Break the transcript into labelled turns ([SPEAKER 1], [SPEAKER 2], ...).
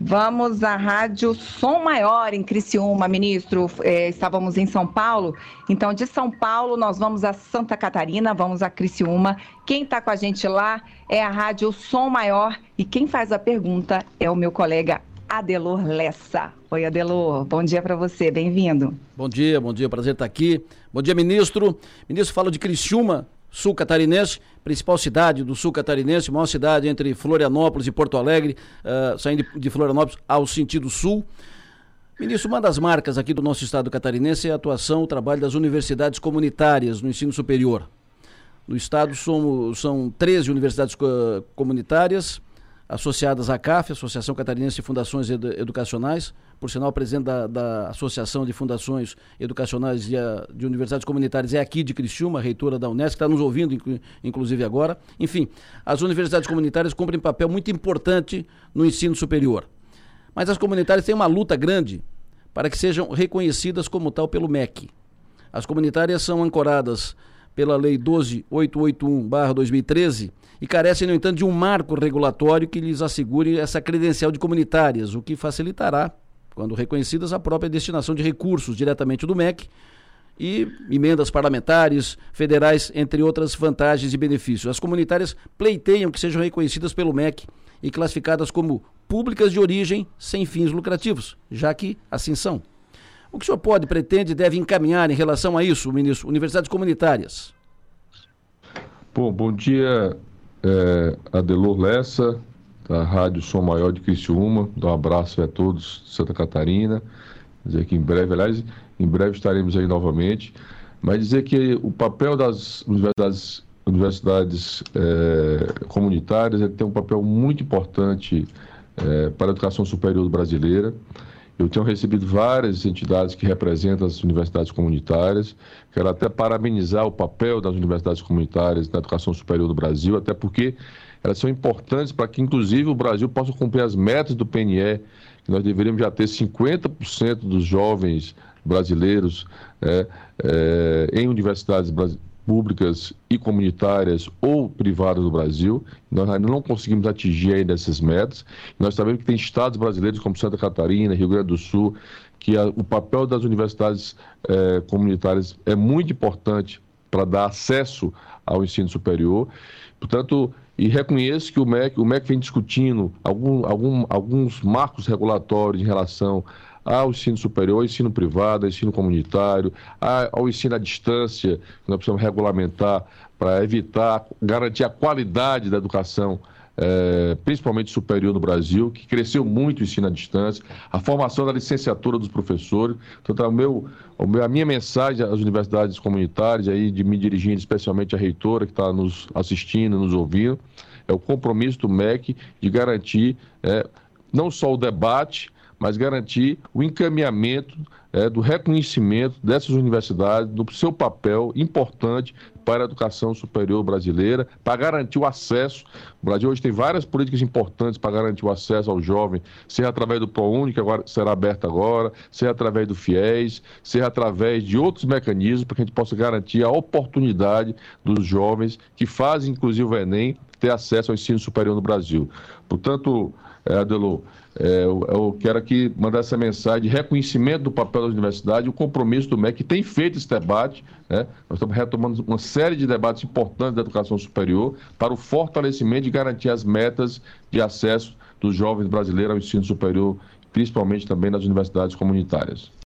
[SPEAKER 1] Vamos à Rádio Som Maior em Criciúma, ministro. É, estávamos em São Paulo, então de São Paulo nós vamos a Santa Catarina, vamos a Criciúma. Quem está com a gente lá é a Rádio Som Maior e quem faz a pergunta é o meu colega Adelor Lessa. Oi, Adelor, bom dia para você, bem-vindo.
[SPEAKER 2] Bom dia, bom dia, prazer estar aqui. Bom dia, ministro. Ministro, fala de Criciúma, sul catarinense, principal cidade do sul catarinense, maior cidade entre Florianópolis e Porto Alegre, uh, saindo de Florianópolis ao sentido sul. Ministro, uma das marcas aqui do nosso estado catarinense é a atuação, o trabalho das universidades comunitárias no ensino superior. No estado somos, são 13 universidades comunitárias, associadas à CAF, Associação Catarinense de Fundações Educacionais, por sinal, presidente da, da Associação de Fundações Educacionais e de Universidades Comunitárias é aqui de Criciúma, reitora da Unesco, está nos ouvindo, inclusive agora. Enfim, as universidades comunitárias cumprem papel muito importante no ensino superior. Mas as comunitárias têm uma luta grande para que sejam reconhecidas como tal pelo MEC. As comunitárias são ancoradas pela Lei 12881-2013 e carecem, no entanto, de um marco regulatório que lhes assegure essa credencial de comunitárias, o que facilitará, quando reconhecidas, a própria destinação de recursos diretamente do MEC e emendas parlamentares, federais, entre outras vantagens e benefícios. As comunitárias pleiteiam que sejam reconhecidas pelo MEC e classificadas como públicas de origem sem fins lucrativos, já que assim são. O que o senhor pode, pretende deve encaminhar em relação a isso, ministro? Universidades comunitárias.
[SPEAKER 3] Bom, bom dia, é, Adelor Lessa, da Rádio Som Maior de Criciúma. Dá um abraço a todos de Santa Catarina. Dizer que em breve, aliás, em breve estaremos aí novamente. Mas dizer que o papel das universidades, universidades é, comunitárias é tem um papel muito importante é, para a educação superior brasileira. Eu tenho recebido várias entidades que representam as universidades comunitárias. Quero até parabenizar o papel das universidades comunitárias na educação superior do Brasil, até porque elas são importantes para que, inclusive, o Brasil possa cumprir as metas do PNE, que nós deveríamos já ter 50% dos jovens brasileiros é, em universidades públicas e comunitárias ou privadas do Brasil. Nós ainda não conseguimos atingir ainda essas metas. Nós sabemos que tem estados brasileiros como Santa Catarina, Rio Grande do Sul, que a, o papel das universidades eh, comunitárias é muito importante para dar acesso ao ensino superior. Portanto, e reconheço que o MEC, o MEC vem discutindo algum, algum, alguns marcos regulatórios em relação ao ensino superior, ao ensino privado, ao ensino comunitário, ao ensino à distância, que nós precisamos regulamentar para evitar, garantir a qualidade da educação é, principalmente superior no Brasil, que cresceu muito o ensino à distância, a formação da licenciatura dos professores. Então, o meu, o meu, a minha mensagem às universidades comunitárias, aí, de me dirigindo especialmente à reitora que está nos assistindo, nos ouvindo, é o compromisso do MEC de garantir é, não só o debate, mas garantir o encaminhamento é, do reconhecimento dessas universidades, do seu papel importante para a educação superior brasileira, para garantir o acesso. O Brasil hoje tem várias políticas importantes para garantir o acesso ao jovem, seja através do ProUni, que agora será aberto agora, seja através do FIES, seja através de outros mecanismos para que a gente possa garantir a oportunidade dos jovens que fazem, inclusive, o Enem, ter acesso ao ensino superior no Brasil. Portanto, é, Adelô, eu, eu, quero aqui mandar essa mensagem de reconhecimento do papel da universidade o compromisso do MEC, que tem feito esse debate. Né? Nós estamos retomando uma série de debates importantes da educação superior para o fortalecimento e garantir as metas de acesso dos jovens brasileiros ao ensino superior, principalmente também nas universidades comunitárias.